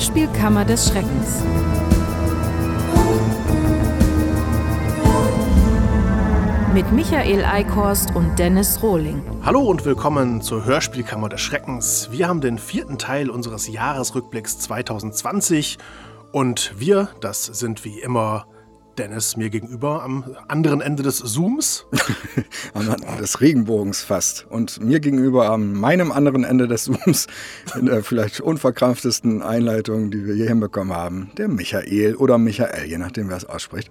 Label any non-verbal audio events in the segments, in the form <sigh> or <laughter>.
Hörspielkammer des Schreckens. Mit Michael Eickhorst und Dennis Rohling. Hallo und willkommen zur Hörspielkammer des Schreckens. Wir haben den vierten Teil unseres Jahresrückblicks 2020 und wir, das sind wie immer Dennis mir gegenüber am anderen Ende des Zooms. <laughs> des Regenbogens fast. Und mir gegenüber am meinem anderen Ende des Zooms, <laughs> in der vielleicht unverkrampftesten Einleitung, die wir je hinbekommen haben, der Michael oder Michael, je nachdem, wer es ausspricht.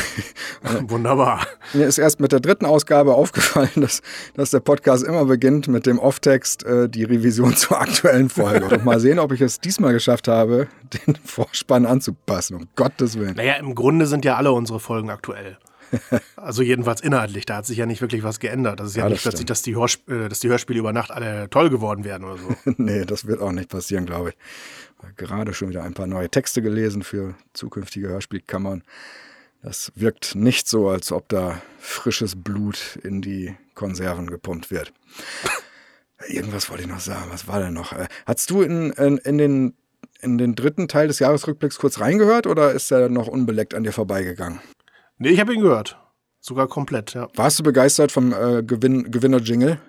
<laughs> Wunderbar. Mir ist erst mit der dritten Ausgabe aufgefallen, <laughs> dass, dass der Podcast immer beginnt mit dem Off-Text, äh, die Revision <laughs> zur aktuellen Folge. Und mal sehen, ob ich es diesmal geschafft habe, den Vorspann anzupassen, um Gottes Willen. Naja, im Grunde sind ja alle unsere Folgen aktuell. Also jedenfalls inhaltlich, da hat sich ja nicht wirklich was geändert. Das ist ja, ja nicht plötzlich, dass die, Hörsp äh, dass die Hörspiele über Nacht alle toll geworden werden oder so. nee, das wird auch nicht passieren, glaube ich. Gerade schon wieder ein paar neue Texte gelesen für zukünftige Hörspielkammern. Das wirkt nicht so, als ob da frisches Blut in die Konserven gepumpt wird. Irgendwas wollte ich noch sagen. Was war denn noch? Äh, Hast du in, in, in, den, in den dritten Teil des Jahresrückblicks kurz reingehört oder ist er noch unbeleckt an dir vorbeigegangen? Nee, ich habe ihn gehört. Sogar komplett, ja. Warst du begeistert vom äh, Gewinn, Gewinner-Jingle?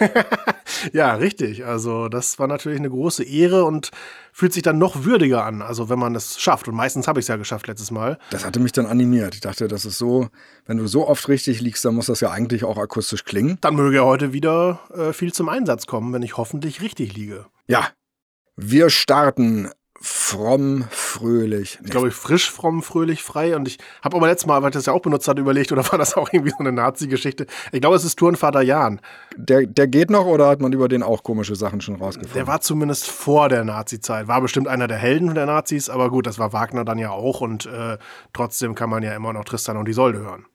<laughs> ja, richtig. Also das war natürlich eine große Ehre und fühlt sich dann noch würdiger an, also wenn man es schafft. Und meistens habe ich es ja geschafft letztes Mal. Das hatte mich dann animiert. Ich dachte, das ist so, wenn du so oft richtig liegst, dann muss das ja eigentlich auch akustisch klingen. Dann möge ja heute wieder äh, viel zum Einsatz kommen, wenn ich hoffentlich richtig liege. Ja. Wir starten fromm, fröhlich. Ich glaube, frisch, fromm, fröhlich, frei. Und ich habe aber letztes Mal, weil ich das ja auch benutzt hatte, überlegt, oder war das auch irgendwie so eine Nazi-Geschichte? Ich glaube, es ist Turnvater Jan. Der, der geht noch oder hat man über den auch komische Sachen schon rausgefunden? Der war zumindest vor der Nazi-Zeit. War bestimmt einer der Helden der Nazis, aber gut, das war Wagner dann ja auch. Und äh, trotzdem kann man ja immer noch Tristan und Isolde hören.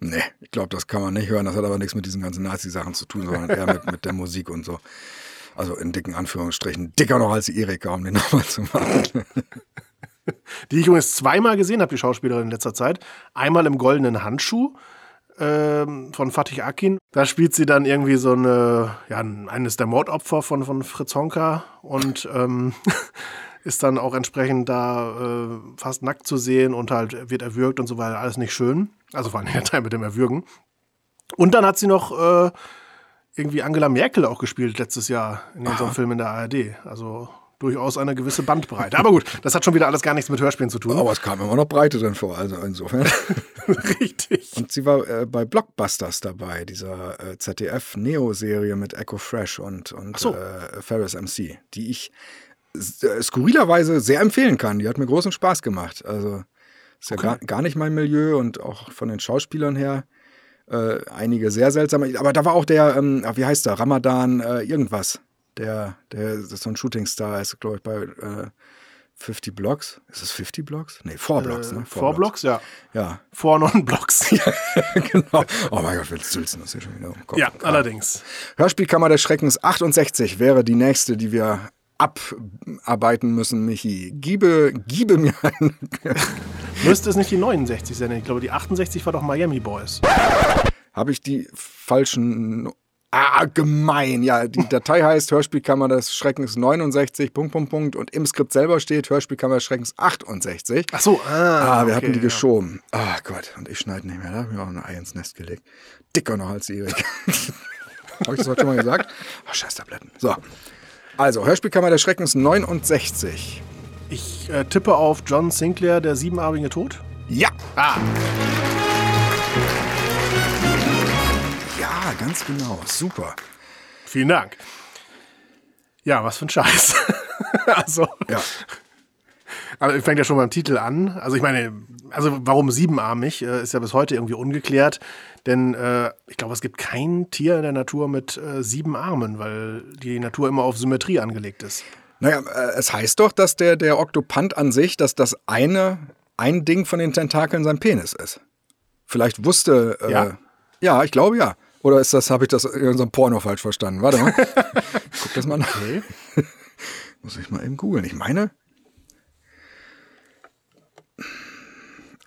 Nee, ich glaube, das kann man nicht hören. Das hat aber nichts mit diesen ganzen Nazi-Sachen zu tun, sondern eher mit, mit der Musik und so. Also in dicken Anführungsstrichen. Dicker noch als Erika, um den <laughs> nochmal zu machen. <laughs> Die ich übrigens zweimal gesehen habe, die Schauspielerin in letzter Zeit. Einmal im Goldenen Handschuh ähm, von Fatih Akin. Da spielt sie dann irgendwie so eine, ja, eines der Mordopfer von, von Fritz Honka und ähm, <laughs> ist dann auch entsprechend da äh, fast nackt zu sehen und halt wird erwürgt und so weiter. Alles nicht schön. Also vor allem der Teil mit dem Erwürgen. Und dann hat sie noch äh, irgendwie Angela Merkel auch gespielt letztes Jahr in unserem Film in der ARD. Also durchaus eine gewisse Bandbreite. Aber gut, das hat schon wieder alles gar nichts mit Hörspielen zu tun. Aber es kam immer noch Breite drin vor, also insofern. <laughs> Richtig. Und sie war äh, bei Blockbusters dabei, dieser äh, ZDF-Neo-Serie mit Echo Fresh und, und so. äh, Ferris MC, die ich äh, skurrilerweise sehr empfehlen kann. Die hat mir großen Spaß gemacht. Also ist okay. ja gar, gar nicht mein Milieu und auch von den Schauspielern her äh, einige sehr seltsame. Aber da war auch der, ähm, wie heißt der, Ramadan äh, irgendwas. Der, der ist so ein Shootingstar, ist, glaube ich, bei äh, 50 Blocks. Ist es 50 Blocks? Nee, 4 Blocks, ne? 4 Blocks, ja. Ja. 4 Non-Blocks. <laughs> ja, genau. Oh mein Gott, willst du das ja schon wieder Kopf. Ja, allerdings. Hörspielkammer des Schreckens 68 wäre die nächste, die wir abarbeiten müssen, Michi. Giebe, giebe mir einen. <laughs> Müsste es nicht die 69 sein? Ich glaube, die 68 war doch Miami Boys. Habe ich die falschen. Ah, gemein. Ja, die Datei heißt Hörspielkammer des Schreckens 69, Punkt, Punkt, Punkt. Und im Skript selber steht Hörspielkammer des Schreckens 68. Ach so, ah. Ah, wir okay, hatten die geschoben. Ah, ja. Gott. Und ich schneide nicht mehr. Da habe ich mir auch ein Ei ins Nest gelegt. Dicker noch als Erik. <laughs> habe ich das heute schon mal gesagt? Ach, scheiß Tabletten. So. Also, Hörspielkammer des Schreckens 69. Ich äh, tippe auf John Sinclair, der siebenarmige Tod. Ja! Ah. Ja, ganz genau. Super. Vielen Dank. Ja, was für ein Scheiß. <laughs> also. Ja. Aber fängt ja schon beim Titel an. Also ich meine, also warum siebenarmig, äh, ist ja bis heute irgendwie ungeklärt. Denn äh, ich glaube, es gibt kein Tier in der Natur mit äh, sieben Armen, weil die Natur immer auf Symmetrie angelegt ist. Naja, äh, es heißt doch, dass der, der Oktopant an sich, dass das eine, ein Ding von den Tentakeln sein Penis ist. Vielleicht wusste. Äh, ja? ja, ich glaube ja. Oder ist das, habe ich das in unserem Porno falsch verstanden? Warte mal. <laughs> Guck das mal nach. Okay. <laughs> Muss ich mal eben googeln. Ich meine,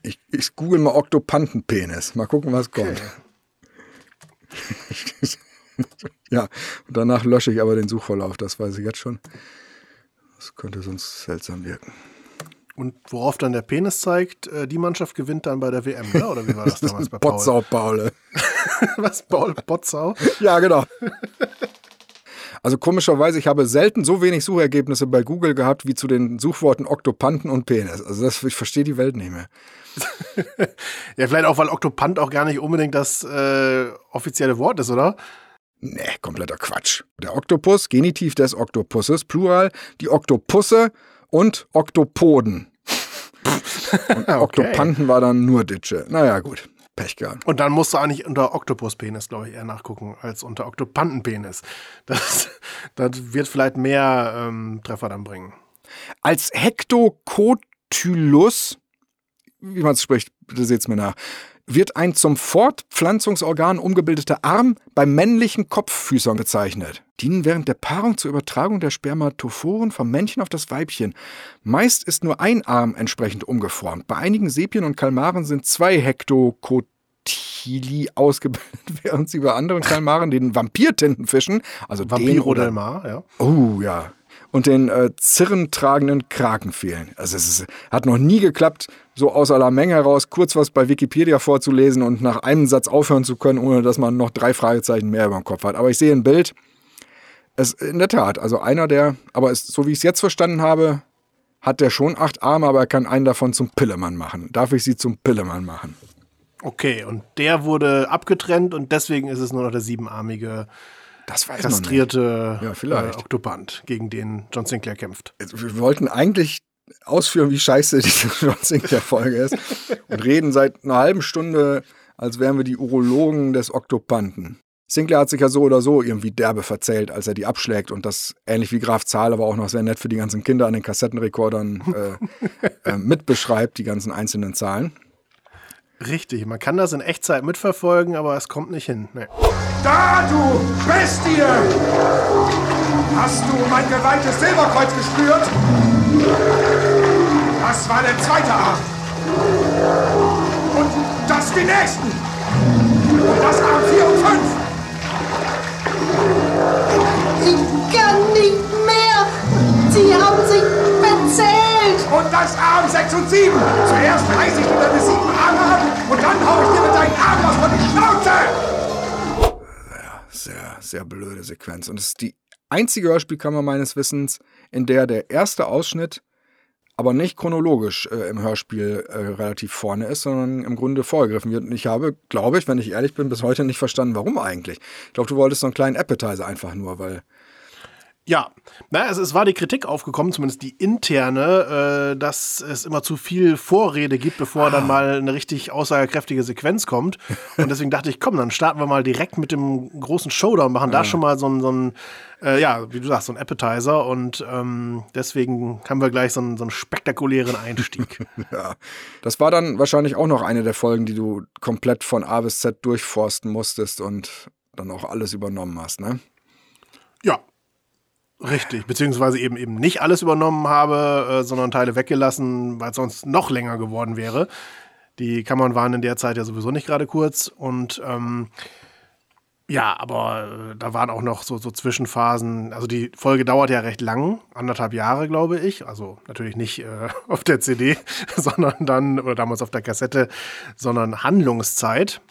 Ich, ich google mal Oktopantenpenis. Mal gucken, was kommt. Okay. <laughs> ja, und danach lösche ich aber den Suchverlauf, das weiß ich jetzt schon. Das könnte sonst seltsam wirken. Und worauf dann der Penis zeigt, äh, die Mannschaft gewinnt dann bei der WM, ne? oder wie war das <laughs> damals bei Paul? Potsau, Paul. <laughs> Was, Paul Potsau? ja, genau. Also komischerweise, ich habe selten so wenig Suchergebnisse bei Google gehabt wie zu den Suchworten Oktopanten und Penis. Also das, ich verstehe die Welt nicht mehr. <laughs> ja, vielleicht auch, weil Oktopant auch gar nicht unbedingt das äh, offizielle Wort ist, oder? Nee, kompletter Quatsch. Der Oktopus, Genitiv des Oktopusses, Plural, die Oktopusse und Oktopoden. <laughs> und okay. Oktopanten war dann nur Ditsche. Naja, gut. Pech gehabt. Und dann musst du eigentlich unter Oktopuspenis, glaube ich, eher nachgucken, als unter Oktopantenpenis. <laughs> Das, das wird vielleicht mehr ähm, Treffer dann bringen. Als Hektokotylus, wie man es spricht, bitte seht es mir nach, wird ein zum Fortpflanzungsorgan umgebildeter Arm bei männlichen Kopffüßern gezeichnet. Dienen während der Paarung zur Übertragung der Spermatophoren vom Männchen auf das Weibchen. Meist ist nur ein Arm entsprechend umgeformt. Bei einigen Sepien und Kalmaren sind zwei Hektokotili ausgebildet, <laughs> während sie bei anderen Kalmaren, den Vampirtintenfischen, also Vampiro del Mar, ja. Oh ja, und den äh, zirrentragenden Kraken fehlen. Also es ist, hat noch nie geklappt, so aus aller Menge heraus kurz was bei Wikipedia vorzulesen und nach einem Satz aufhören zu können, ohne dass man noch drei Fragezeichen mehr über dem Kopf hat. Aber ich sehe ein Bild. Es in der Tat, also einer der, aber es, so wie ich es jetzt verstanden habe, hat der schon acht Arme, aber er kann einen davon zum Pillemann machen. Darf ich sie zum Pillemann machen? Okay, und der wurde abgetrennt und deswegen ist es nur noch der siebenarmige das weiß kastrierte ja, vielleicht. Äh, Oktopant, gegen den John Sinclair kämpft. Wir wollten eigentlich ausführen, wie scheiße <laughs> diese John Sinclair-Folge ist und reden seit einer halben Stunde, als wären wir die Urologen des Oktopanten. Sinclair hat sich ja so oder so irgendwie derbe verzählt, als er die abschlägt und das ähnlich wie Graf Zahl, aber auch noch sehr nett für die ganzen Kinder an den Kassettenrekordern äh, <laughs> äh, mitbeschreibt, die ganzen einzelnen Zahlen. Richtig, man kann das in Echtzeit mitverfolgen, aber es kommt nicht hin. Nee. Da, du Bestie! Hast du mein geweihtes Silberkreuz gespürt? Das war der zweite Arm. Und das die nächsten. Und das Arm 4 und 5. Ich kann nicht mehr. Sie haben sich verzählt. Und das Arm 6 und 7. Zuerst reiß ich dir deine sieben Arme ab und dann hau ich dir mit deinen Armen was von die Schnauze sehr, sehr blöde Sequenz. Und es ist die einzige Hörspielkammer meines Wissens, in der der erste Ausschnitt aber nicht chronologisch äh, im Hörspiel äh, relativ vorne ist, sondern im Grunde vorgegriffen wird. Und ich habe, glaube ich, wenn ich ehrlich bin, bis heute nicht verstanden, warum eigentlich. Ich glaube, du wolltest so einen kleinen Appetizer einfach nur, weil ja, naja, es, es war die Kritik aufgekommen, zumindest die interne, äh, dass es immer zu viel Vorrede gibt, bevor ah. dann mal eine richtig aussagekräftige Sequenz kommt. Und deswegen dachte ich, komm, dann starten wir mal direkt mit dem großen Showdown, machen ja. da schon mal so ein, so ein äh, ja, wie du sagst, so ein Appetizer. Und ähm, deswegen haben wir gleich so einen, so einen spektakulären Einstieg. <laughs> ja, das war dann wahrscheinlich auch noch eine der Folgen, die du komplett von A bis Z durchforsten musstest und dann auch alles übernommen hast, ne? Ja, Richtig, beziehungsweise eben eben nicht alles übernommen habe, äh, sondern Teile weggelassen, weil es sonst noch länger geworden wäre. Die Kammern waren in der Zeit ja sowieso nicht gerade kurz und ähm, ja, aber äh, da waren auch noch so, so Zwischenphasen. Also die Folge dauert ja recht lang, anderthalb Jahre, glaube ich. Also natürlich nicht äh, <laughs> auf der CD, <laughs> sondern dann, oder damals auf der Kassette, sondern Handlungszeit.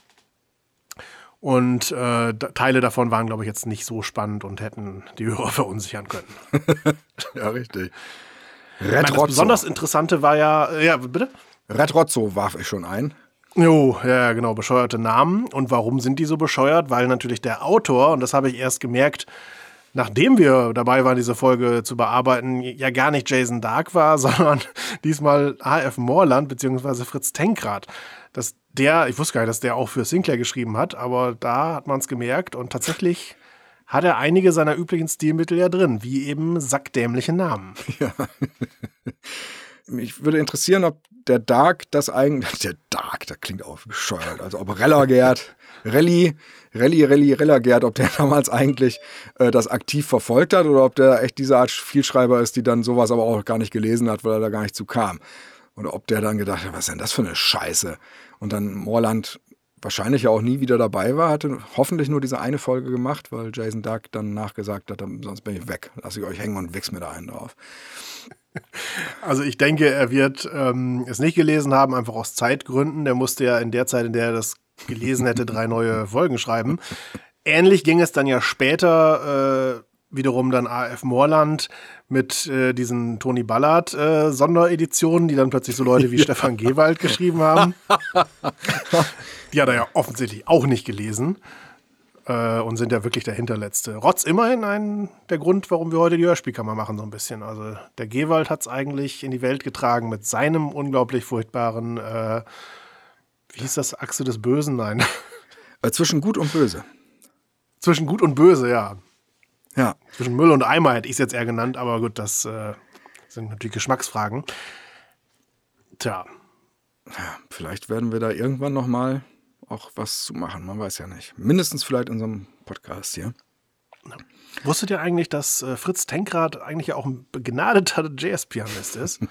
Und äh, Teile davon waren, glaube ich, jetzt nicht so spannend und hätten die Hörer <laughs> verunsichern können. <laughs> ja, richtig. Red das besonders Interessante war ja, äh, ja, bitte? Red Rotzo warf ich schon ein. Jo, ja, genau, bescheuerte Namen. Und warum sind die so bescheuert? Weil natürlich der Autor, und das habe ich erst gemerkt, nachdem wir dabei waren, diese Folge zu bearbeiten, ja gar nicht Jason Dark war, <laughs> sondern diesmal H.F. Morland bzw. Fritz Tenkrad. Dass der, ich wusste gar nicht, dass der auch für Sinclair geschrieben hat, aber da hat man es gemerkt und tatsächlich hat er einige seiner üblichen Stilmittel ja drin, wie eben sackdämliche Namen. <laughs> Ja. Mich würde interessieren, ob der Dark das eigentlich, <laughs> der Dark, der klingt auch bescheuert, also ob Relagert, Rally, Rally, Rally, Relagert, ob der damals eigentlich äh, das aktiv verfolgt hat oder ob der echt diese Art Vielschreiber ist, die dann sowas aber auch gar nicht gelesen hat, weil er da gar nicht zu kam. Oder ob der dann gedacht hat, was ist denn das für eine Scheiße? Und dann Morland wahrscheinlich ja auch nie wieder dabei war, hatte hoffentlich nur diese eine Folge gemacht, weil Jason Duck dann nachgesagt hat, sonst bin ich weg, lasse ich euch hängen und wichs mir da einen drauf. <laughs> Also ich denke, er wird ähm, es nicht gelesen haben, einfach aus Zeitgründen. Der musste ja in der Zeit, in der er das gelesen hätte, drei neue Folgen schreiben. Ähnlich ging es dann ja später äh, wiederum dann AF Moorland mit äh, diesen Tony Ballard äh, Sondereditionen, die dann plötzlich so Leute wie <laughs> ja. Stefan Gewald geschrieben haben. <laughs> die hat er ja offensichtlich auch nicht gelesen äh, und sind ja wirklich der Hinterletzte. Rotz immerhin ein, der Grund, warum wir heute die Hörspielkammer machen, so ein bisschen. Also der Gewald hat es eigentlich in die Welt getragen mit seinem unglaublich furchtbaren, äh, wie hieß das, Achse des Bösen? Nein. Äh, zwischen Gut und Böse. Zwischen Gut und Böse, ja. Ja. Zwischen Müll und Eimer hätte ich es jetzt eher genannt, aber gut, das äh, sind natürlich Geschmacksfragen. Tja. Ja, vielleicht werden wir da irgendwann noch mal auch was zu machen, man weiß ja nicht. Mindestens vielleicht in unserem Podcast hier. Ja. Wusstet ihr eigentlich, dass äh, Fritz Tenkrad eigentlich auch ein begnadeter <laughs> Jazz-Pianist ist? <laughs>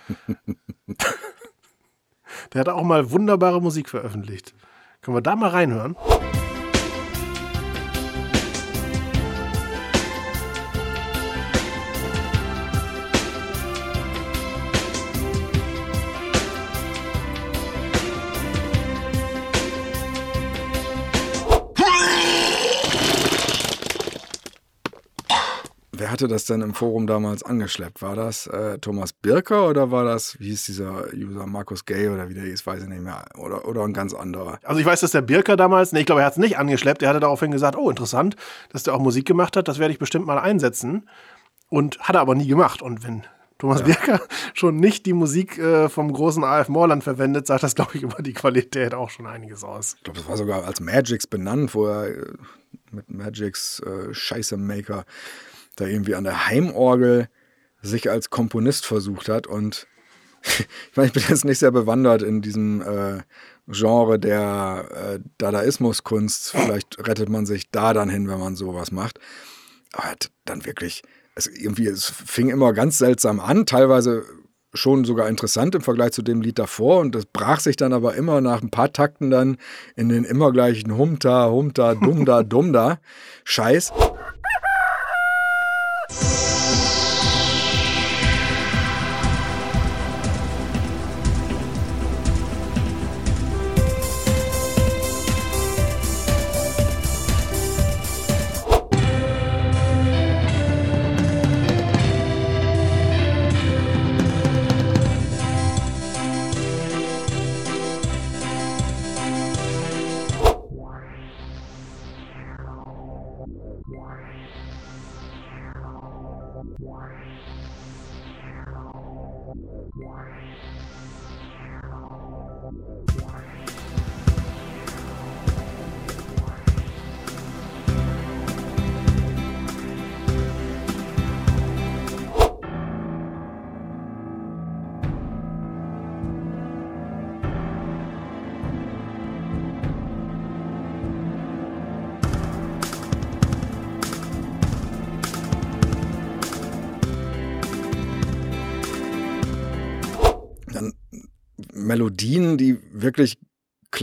Der hat auch mal wunderbare Musik veröffentlicht. Können wir da mal reinhören? Hatte das denn im Forum damals angeschleppt? War das äh, Thomas Birker oder war das, wie hieß dieser User, Markus Gay oder wie der hieß, weiß ich nicht mehr. Oder, oder ein ganz anderer. Also ich weiß, dass der Birker damals, nee, ich glaube, er hat es nicht angeschleppt. Er hatte daraufhin gesagt, oh, interessant, dass der auch Musik gemacht hat, das werde ich bestimmt mal einsetzen. Und hat er aber nie gemacht. Und wenn Thomas ja. Birker <laughs> schon nicht die Musik äh, vom großen AF Moorland verwendet, sagt das, glaube ich, über die Qualität auch schon einiges aus. Ich glaube, das war sogar als Magix benannt, wo er äh, mit Magix äh, Scheiße Maker da irgendwie an der Heimorgel sich als Komponist versucht hat. Und <laughs> ich meine, ich bin jetzt nicht sehr bewandert in diesem äh, Genre der äh, Dadaismuskunst. Vielleicht rettet man sich da dann hin, wenn man sowas macht. Aber dann wirklich, es, irgendwie, es fing immer ganz seltsam an, teilweise schon sogar interessant im Vergleich zu dem Lied davor und das brach sich dann aber immer nach ein paar Takten dann in den immer gleichen Humta, Humta, Dumda, <laughs> Dumda Scheiß. Yeah.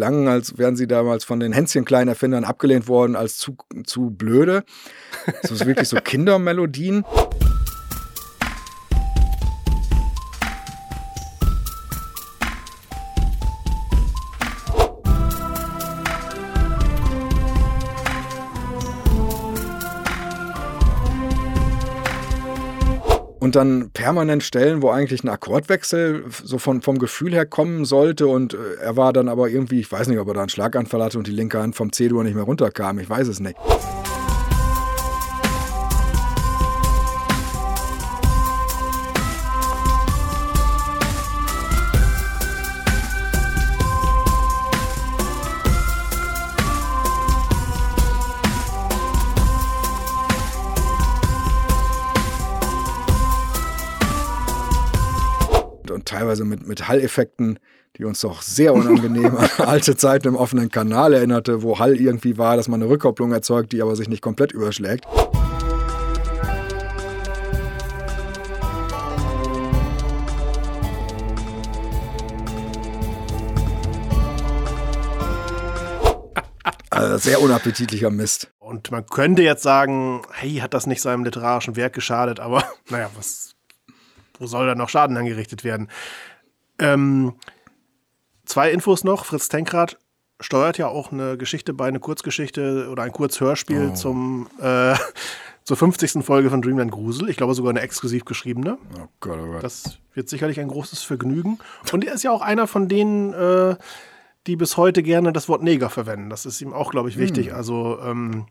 Klangen, als wären sie damals von den Hänschen-Klein-Erfindern abgelehnt worden als zu, zu blöde. Das ist wirklich so Kindermelodien. Und dann permanent Stellen, wo eigentlich ein Akkordwechsel so von, vom Gefühl her kommen sollte und äh, er war dann aber irgendwie, ich weiß nicht, ob er da einen Schlaganfall hatte und die linke Hand vom C-Dur nicht mehr runterkam, ich weiß es nicht. Teilweise mit, mit Halleffekten, die uns doch sehr unangenehm an <laughs> alte Zeiten im offenen Kanal erinnerte, wo Hall irgendwie war, dass man eine Rückkopplung erzeugt, die aber sich nicht komplett überschlägt. Ja, sehr unappetitlicher Mist. Und man könnte jetzt sagen, hey, hat das nicht seinem literarischen Werk geschadet, aber <laughs> naja, was, wo soll da noch Schaden angerichtet werden? Ähm, zwei Infos noch. Fritz Tenkrad steuert ja auch eine Geschichte bei, eine Kurzgeschichte oder ein Kurzhörspiel Oh. zum, äh, zur 50. Folge von Dreamland Grusel. Ich glaube sogar eine exklusiv geschriebene. Oh Gott, oh Gott. Das wird sicherlich ein großes Vergnügen. Und er ist ja auch einer von denen, äh, die bis heute gerne das Wort Neger verwenden. Das ist ihm auch, glaube ich, wichtig. Also, ähm,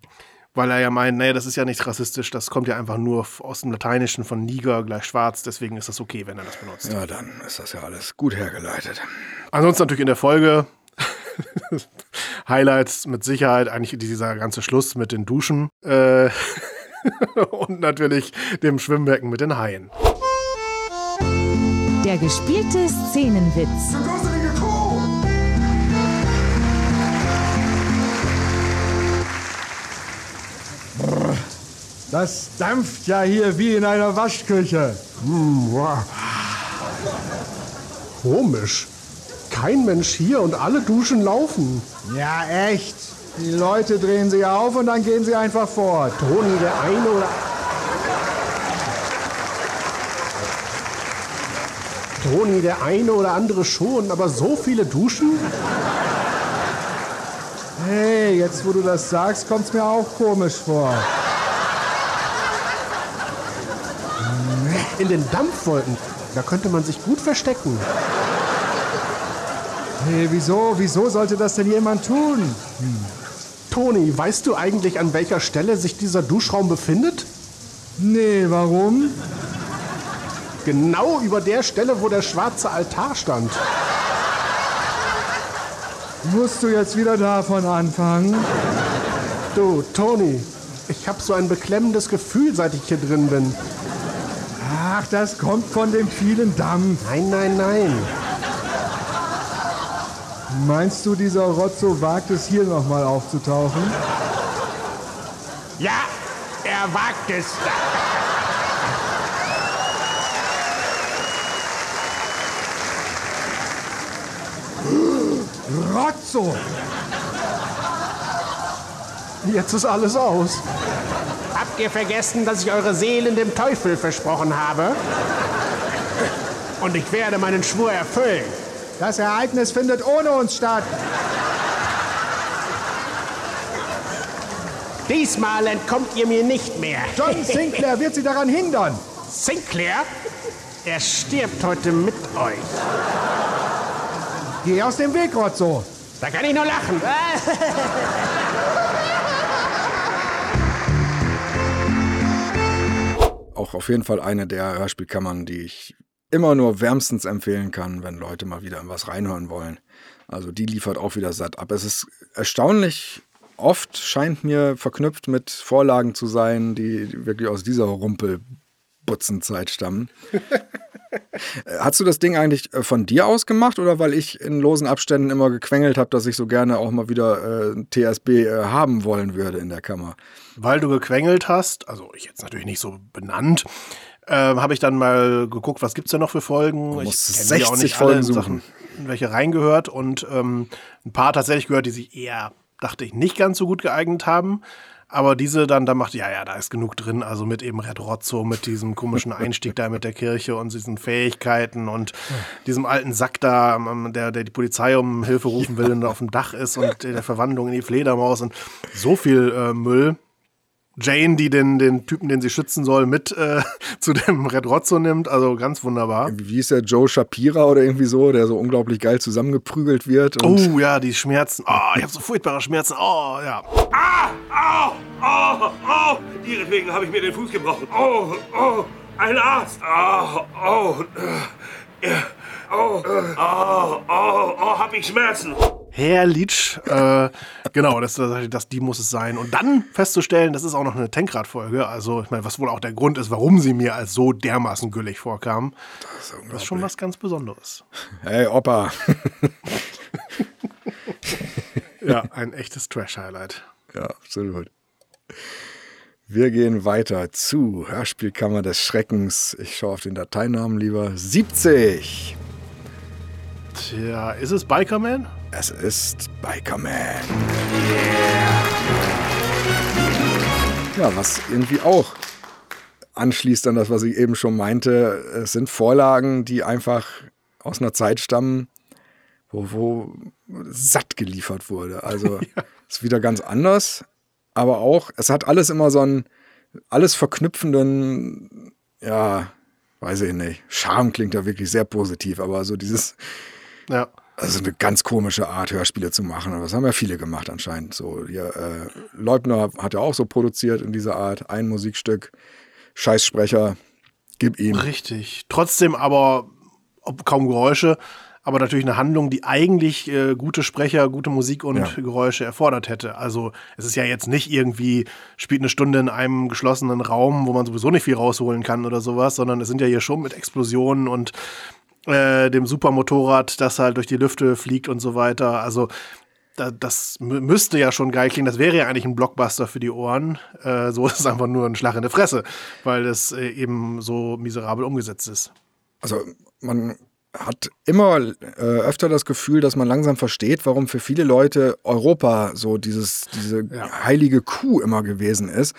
weil er ja meint, nee, das ist ja nicht rassistisch, das kommt ja einfach nur aus dem Lateinischen von Niger gleich schwarz, deswegen ist das okay, wenn er das benutzt. ja, dann ist das ja alles gut hergeleitet. Ansonsten natürlich in der Folge <laughs> Highlights mit Sicherheit, eigentlich dieser ganze Schluss mit den Duschen äh, <laughs> und natürlich dem Schwimmbecken mit den Haien. Der gespielte Szenenwitz. Das dampft ja hier wie in einer Waschküche. Komisch. Kein Mensch hier und alle Duschen laufen. Ja, echt. Die Leute drehen sich auf und dann gehen sie einfach fort. Toni, der eine oder. Toni, der eine oder andere schon, aber so viele Duschen? Hey, jetzt wo du das sagst, kommt's mir auch komisch vor. In den Dampfwolken. Da könnte man sich gut verstecken. Hey, wieso? Wieso sollte das denn jemand tun? Toni, weißt du eigentlich, an welcher Stelle sich dieser Duschraum befindet? Nee, warum? Genau über der Stelle, wo der schwarze Altar stand. Musst du jetzt wieder davon anfangen? Du, Toni, ich habe so ein beklemmendes Gefühl, seit ich hier drin bin. Ach, das kommt von dem vielen Dampf. Nein, nein, nein. Meinst du, dieser Rotzo wagt es hier nochmal aufzutauchen? Ja, er wagt es. Rotzo! Jetzt ist alles aus. Habt ihr vergessen, dass ich eure Seelen dem Teufel versprochen habe? Und ich werde meinen Schwur erfüllen. Das Ereignis findet ohne uns statt. Diesmal entkommt ihr mir nicht mehr. John Sinclair wird sie daran hindern. Sinclair? Er stirbt heute mit euch. Geh aus dem Weg, Rotzo. Da kann ich nur lachen. <laughs> Auch auf jeden Fall eine der Hörspielkammern, die ich immer nur wärmstens empfehlen kann, wenn Leute mal wieder in was reinhören wollen. Also die liefert auch wieder satt ab. Es ist erstaunlich oft, scheint mir verknüpft mit Vorlagen zu sein, die wirklich aus dieser Rumpelbutzenzeit stammen. <laughs> Äh, Hast du das Ding eigentlich äh, von dir aus gemacht oder weil ich in losen Abständen immer gequengelt habe, dass ich so gerne auch mal wieder äh, TSB äh, haben wollen würde in der Kammer? Weil du gequengelt hast, also ich jetzt natürlich nicht so benannt, ähm, habe ich dann mal geguckt, was gibt's denn noch für Folgen. Ich musst kenn die 60 Folgen in suchen. Sachen, in welche reingehört und ähm, ein paar tatsächlich gehört, die sich eher, dachte ich, nicht ganz so gut geeignet haben. Aber diese dann, da macht, ja, ja, da ist genug drin. Also mit eben Red Rotzo, mit diesem komischen <laughs> Einstieg da mit der Kirche und diesen Fähigkeiten und diesem alten Sack da, ähm, der, der die Polizei um Hilfe rufen will und auf dem Dach ist und der Verwandlung in die Fledermaus und so viel äh, Müll. Jane, die den, den Typen, den sie schützen soll, mit äh, <laughs> zu dem Red Rotzo nimmt. Also ganz wunderbar. Wie ist der Joe Shapira oder irgendwie so, der so unglaublich geil zusammengeprügelt wird? Und Oh ja, die Schmerzen. Oh, ich habe so furchtbare Schmerzen. Oh, ja. Ah! Au! Oh! Oh! Ihretwegen habe ich mir den Fuß gebrochen. Oh! Oh! Ein Arzt! Oh! Oh! äh, ja, Oh! äh, Oh! Oh! Oh! Hab ich Schmerzen! Herr Leach, äh, genau, das, das, das, die muss es sein. Und dann festzustellen, das ist auch noch eine Tankrad-Folge. Also, ich meine, was wohl auch der Grund ist, warum sie mir als so dermaßen güllig vorkam. Das ist schon was ganz Besonderes. hey, Opa. <laughs> Ja, ein echtes Trash-Highlight. ja, absolut. Wir gehen weiter zu Hörspielkammer des Schreckens. Ich schaue auf den Dateinamen lieber. 70. Tja, ist es Bikerman? Es ist Bikerman. Yeah. Ja, was irgendwie auch anschließt an das, was ich eben schon meinte. Es sind Vorlagen, die einfach aus einer Zeit stammen, wo, wo satt geliefert wurde. Also <laughs> ja. ist wieder ganz anders, aber auch, es hat alles immer so einen, alles verknüpfenden, ja, weiß ich nicht. Charme klingt da wirklich sehr positiv, aber so dieses, ja. Also eine ganz komische Art, Hörspiele zu machen. Aber das haben ja viele gemacht anscheinend. So, hier, äh, Leubner hat ja auch so produziert in dieser Art. Ein Musikstück, Scheißsprecher, gib ihm. Richtig. Trotzdem aber kaum Geräusche, aber natürlich eine Handlung, die eigentlich äh, gute Sprecher, gute Musik und ja. Geräusche erfordert hätte. Also es ist ja jetzt nicht irgendwie, spielt eine Stunde in einem geschlossenen Raum, wo man sowieso nicht viel rausholen kann oder sowas, sondern es sind ja hier schon mit Explosionen und äh, dem Supermotorrad, das halt durch die Lüfte fliegt und so weiter. Also da, das müsste ja schon geil klingen. Das wäre ja eigentlich ein Blockbuster für die Ohren. Äh, so <laughs> ist es einfach nur ein Schlag in die Fresse, weil es äh, eben so miserabel umgesetzt ist. Also man hat immer äh, öfter das Gefühl, dass man langsam versteht, warum für viele Leute Europa so dieses, diese ja. heilige Kuh immer gewesen ist.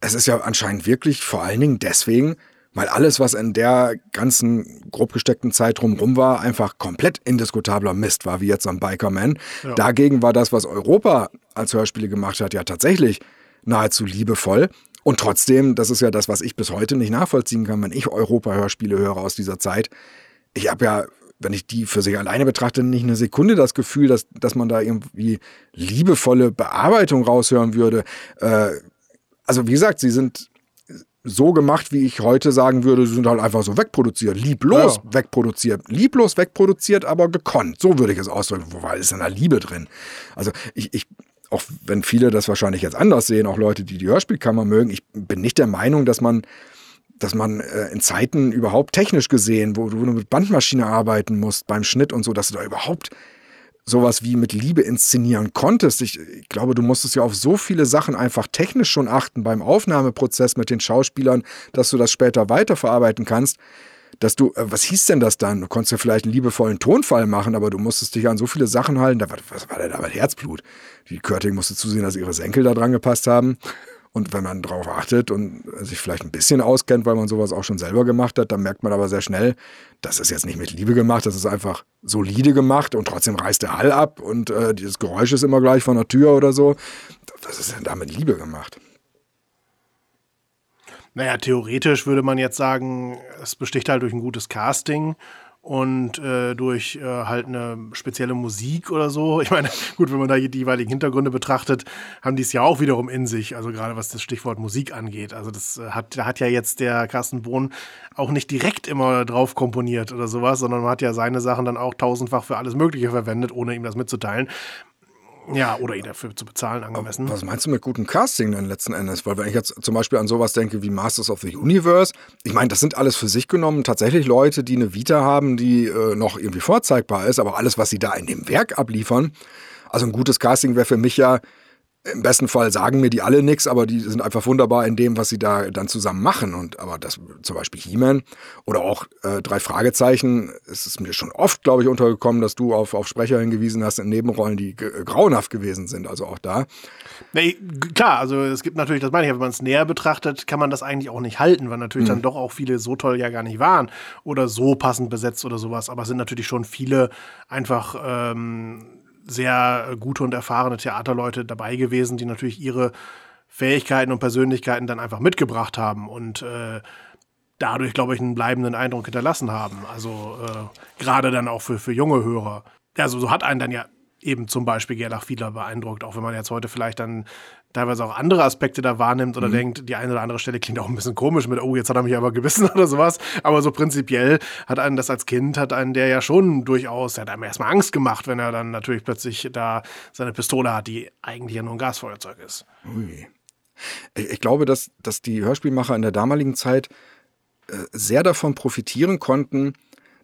Es ist ja anscheinend wirklich vor allen Dingen deswegen, weil alles, was in der ganzen grob gesteckten Zeit drumherum war, einfach komplett indiskutabler Mist war, wie jetzt am Bikerman. Ja. Dagegen war das, was Europa als Hörspiele gemacht hat, ja tatsächlich nahezu liebevoll. Und trotzdem, das ist ja das, was ich bis heute nicht nachvollziehen kann, wenn ich Europa-Hörspiele höre aus dieser Zeit. Ich habe ja, wenn ich die für sich alleine betrachte, nicht eine Sekunde das Gefühl, dass, dass man da irgendwie liebevolle Bearbeitung raushören würde. Äh, also wie gesagt, sie sind so gemacht, wie ich heute sagen würde, sie sind halt einfach so wegproduziert. Lieblos ja. wegproduziert. Lieblos wegproduziert, aber gekonnt. So würde ich es ausdrücken. Wobei ist denn da Liebe drin? Also ich, ich, auch wenn viele das wahrscheinlich jetzt anders sehen, auch Leute, die die Hörspielkammer mögen, ich bin nicht der Meinung, dass man dass man äh, in Zeiten überhaupt technisch gesehen, wo du mit Bandmaschine arbeiten musst beim Schnitt und so, dass du da überhaupt sowas wie mit Liebe inszenieren konntest. Ich, ich, glaube, du musstest ja auf so viele Sachen einfach technisch schon achten beim Aufnahmeprozess mit den Schauspielern, dass du das später weiterverarbeiten kannst. Dass du, äh, was hieß denn das dann? Du konntest ja vielleicht einen liebevollen Tonfall machen, aber du musstest dich an so viele Sachen halten. Da war, was war denn da mit Herzblut? Die Körting musste zusehen, dass ihre Senkel da dran gepasst haben. Und wenn man darauf achtet und sich vielleicht ein bisschen auskennt, weil man sowas auch schon selber gemacht hat, dann merkt man aber sehr schnell, das ist jetzt nicht mit Liebe gemacht, das ist einfach solide gemacht und trotzdem reißt der Hall ab und äh, dieses Geräusch ist immer gleich von der Tür oder so. Was ist denn da mit Liebe gemacht? Naja, theoretisch würde man jetzt sagen, es besticht halt durch ein gutes Casting und äh, durch äh, halt eine spezielle Musik oder so. <laughs> Ich meine, gut, wenn man da die jeweiligen Hintergründe betrachtet, haben die es ja auch wiederum in sich, also gerade was das Stichwort Musik angeht. Also das äh, hat, da hat ja jetzt der Carsten Bohn auch nicht direkt immer drauf komponiert oder sowas, sondern man hat ja seine Sachen dann auch tausendfach für alles Mögliche verwendet, ohne ihm das mitzuteilen. Ja, oder ihn dafür zu bezahlen, angemessen. Was meinst du mit gutem Casting denn letzten Endes? Weil wenn ich jetzt zum Beispiel an sowas denke wie Masters of the Universe, ich meine, das sind alles für sich genommen tatsächlich Leute, die eine Vita haben, die äh, noch irgendwie vorzeigbar ist, aber alles, was sie da in dem Werk abliefern, also ein gutes Casting wäre für mich ja im besten Fall sagen mir die alle nichts, aber die sind einfach wunderbar in dem, was sie da dann zusammen machen. Und aber das zum Beispiel He-Man oder auch äh, drei Fragezeichen, es ist mir schon oft, glaube ich, untergekommen, dass du auf, auf Sprecher hingewiesen hast in Nebenrollen, die grauenhaft gewesen sind. Also auch da. Nee, klar, also es gibt natürlich, das meine ich, wenn man es näher betrachtet, kann man das eigentlich auch nicht halten, weil natürlich mhm. dann doch auch viele so toll ja gar nicht waren oder so passend besetzt oder sowas. Aber es sind natürlich schon viele einfach ähm, sehr gute und erfahrene Theaterleute dabei gewesen, die natürlich ihre Fähigkeiten und Persönlichkeiten dann einfach mitgebracht haben und äh, dadurch, glaube ich, einen bleibenden Eindruck hinterlassen haben. Also äh, gerade dann auch für, für junge Hörer. Also so hat einen dann ja eben zum Beispiel Gerlach Fiedler beeindruckt, auch wenn man jetzt heute vielleicht dann teilweise auch andere Aspekte da wahrnimmt oder mhm. denkt, die eine oder andere Stelle klingt auch ein bisschen komisch mit, oh, jetzt hat er mich aber gebissen <laughs> oder sowas. Aber so prinzipiell hat einen das als Kind, hat einen der ja schon durchaus, der hat einem erstmal Angst gemacht, wenn er dann natürlich plötzlich da seine Pistole hat, die eigentlich ja nur ein Gasfeuerzeug ist. Ui. Ich, glaube, dass, dass die Hörspielmacher in der damaligen Zeit äh, sehr davon profitieren konnten,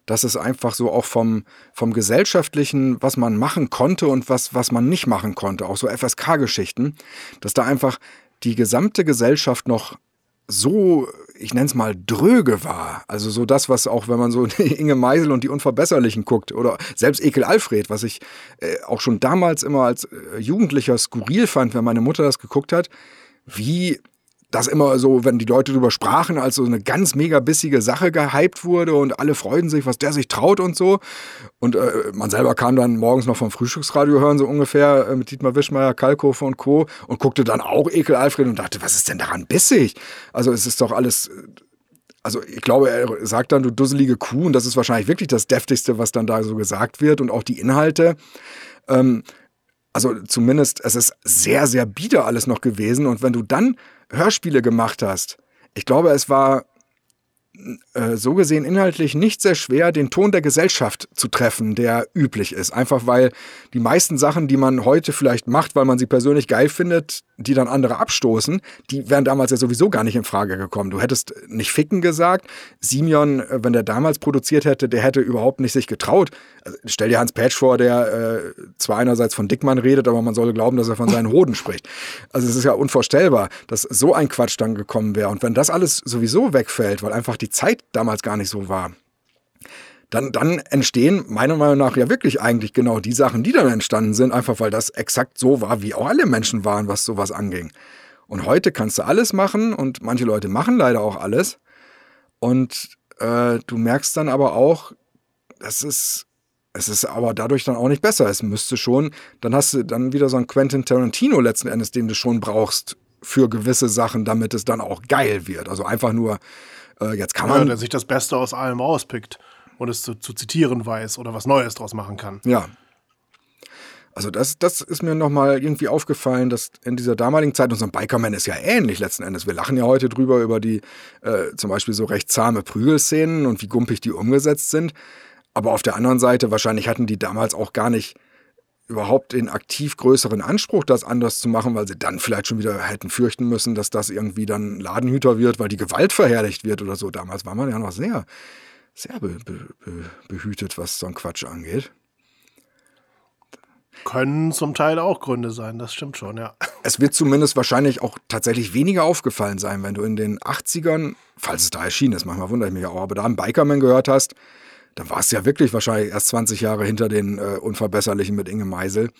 dass es einfach so auch vom, vom gesellschaftlichen, was man machen konnte und was, was man nicht machen konnte, auch so FSK-Geschichten, dass da einfach die gesamte Gesellschaft noch so ich nenne es mal, dröge war. Also so das, was auch, wenn man so <laughs> Inge Meisel und die Unverbesserlichen guckt oder selbst Ekel Alfred, was ich äh, auch schon damals immer als äh, Jugendlicher skurril fand, wenn meine Mutter das geguckt hat, wie das immer so, wenn die Leute darüber sprachen, als so eine ganz mega bissige Sache gehypt wurde und alle freuten sich, was der sich traut und so. Und äh, man selber kam dann morgens noch vom Frühstücksradio hören, so ungefähr, äh, mit Dietmar Wischmeier, Kalkofe und Co. und guckte dann auch Ekel Alfred und dachte, was ist denn daran bissig? Also es ist doch alles also ich glaube, er sagt dann, du dusselige Kuh, und das ist wahrscheinlich wirklich das Deftigste, was dann da so gesagt wird und auch die Inhalte. Ähm, also zumindest, es ist sehr, sehr bieder alles noch gewesen. Und wenn du dann Hörspiele gemacht hast, ich glaube, es war äh, so gesehen inhaltlich nicht sehr schwer, den Ton der Gesellschaft zu treffen, der üblich ist. Einfach weil die meisten Sachen, die man heute vielleicht macht, weil man sie persönlich geil findet, die dann andere abstoßen, die wären damals ja sowieso gar nicht in Frage gekommen. Du hättest nicht ficken gesagt. Simeon, äh, wenn der damals produziert hätte, der hätte überhaupt nicht sich getraut. Also, stell dir Hans Patch vor, der äh, zwar einerseits von Dickmann redet, aber man solle glauben, dass er von seinen Hoden spricht. Also es ist ja unvorstellbar, dass so ein Quatsch dann gekommen wäre. Und wenn das alles sowieso wegfällt, weil einfach die Zeit damals gar nicht so war, dann, dann entstehen meiner Meinung nach ja wirklich eigentlich genau die Sachen, die dann entstanden sind, einfach weil das exakt so war, wie auch alle Menschen waren, was sowas anging. Und heute kannst du alles machen und manche Leute machen leider auch alles. Und äh, du merkst dann aber auch, das ist, es ist aber dadurch dann auch nicht besser. Es müsste schon, dann hast du dann wieder so einen Quentin Tarantino letzten Endes, den du schon brauchst für gewisse Sachen, damit es dann auch geil wird. Also einfach nur, äh, jetzt kann man. Ja, der sich das Beste aus allem rauspickt und es zu, zu zitieren weiß oder was Neues draus machen kann. Ja. Also das, das ist mir nochmal irgendwie aufgefallen, dass in dieser damaligen Zeit, unser Bikerman ist ja ähnlich letzten Endes. Wir lachen ja heute drüber über die äh, zum Beispiel so recht zahme Prügelszenen und wie gumpig die umgesetzt sind. Aber auf der anderen Seite, wahrscheinlich hatten die damals auch gar nicht überhaupt den aktiv größeren Anspruch, das anders zu machen, weil sie dann vielleicht schon wieder hätten fürchten müssen, dass das irgendwie dann Ladenhüter wird, weil die Gewalt verherrlicht wird oder so. Damals war man ja noch sehr sehr be be behütet, was so ein Quatsch angeht. Können zum Teil auch Gründe sein, das stimmt schon, ja. Es wird zumindest wahrscheinlich auch tatsächlich weniger aufgefallen sein, wenn du in den 80ern, falls es da erschienen ist, manchmal wundere ich mich auch, aber da einen Bikerman gehört hast, dann war es ja wirklich wahrscheinlich erst 20 Jahre hinter den äh, Unverbesserlichen mit Inge Meisel.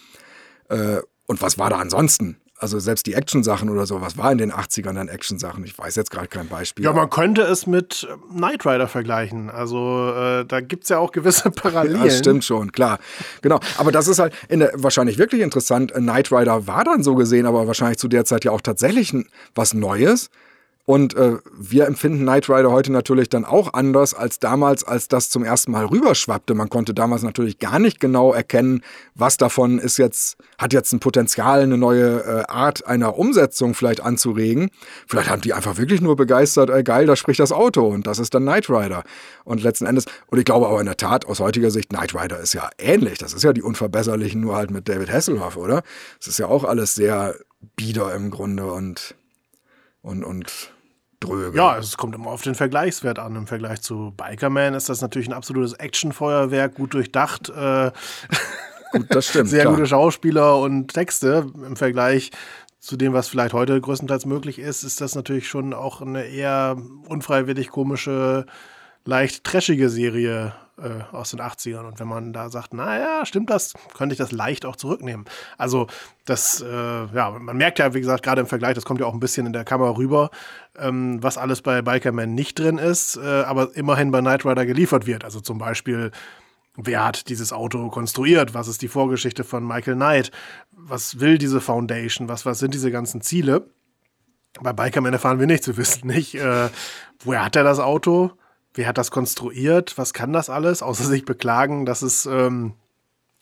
Äh, und was war da ansonsten? Also selbst die Action-Sachen oder so, was war in den 80ern dann Action-Sachen? Ich weiß jetzt gerade kein Beispiel. Ja, man könnte es mit äh, Knight Rider vergleichen. Also äh, da gibt es ja auch gewisse <laughs> Parallelen. Das stimmt schon, klar. Genau. Aber das ist halt der, wahrscheinlich wirklich interessant. Knight Rider war dann so gesehen, aber wahrscheinlich zu der Zeit ja auch tatsächlich was Neues. Und äh, wir empfinden Knight Rider heute natürlich dann auch anders als damals, als das zum ersten Mal rüberschwappte. Man konnte damals natürlich gar nicht genau erkennen, was davon ist jetzt, hat jetzt ein Potenzial, eine neue äh, Art einer Umsetzung vielleicht anzuregen. Vielleicht haben die einfach wirklich nur begeistert, ey, geil, da spricht das Auto und das ist dann Knight Rider. Und letzten Endes, und ich glaube aber in der Tat, aus heutiger Sicht, Knight Rider ist ja ähnlich. Das ist ja die Unverbesserlichen, nur halt mit David Hasselhoff, oder? Es ist ja auch alles sehr bieder im Grunde und, und, und dröge. Ja, es kommt immer auf den Vergleichswert an. Im Vergleich zu Bikerman ist das natürlich ein absolutes Actionfeuerwerk, gut durchdacht. Äh, <laughs> gut, das stimmt. sehr klar. gute Schauspieler und Texte. Im Vergleich zu dem, was vielleicht heute größtenteils möglich ist, ist das natürlich schon auch eine eher unfreiwillig komische, leicht trashige Serie äh, aus den 80ern. Und wenn man da sagt, naja, stimmt das, könnte ich das leicht auch zurücknehmen. Also das, äh, ja, man merkt ja, wie gesagt, gerade im Vergleich, das kommt ja auch ein bisschen in der Kamera rüber, ähm, was alles bei Bikerman nicht drin ist, äh, aber immerhin bei Knight Rider geliefert wird. Also zum Beispiel Wer hat dieses Auto konstruiert? Was ist die Vorgeschichte von Michael Knight? Was will diese Foundation? Was, was sind diese ganzen Ziele? Bei Bikerman erfahren wir nichts. Wir wissen nicht, äh, woher hat er das Auto? Wer hat das konstruiert, was kann das alles, außer sich beklagen, dass es ähm,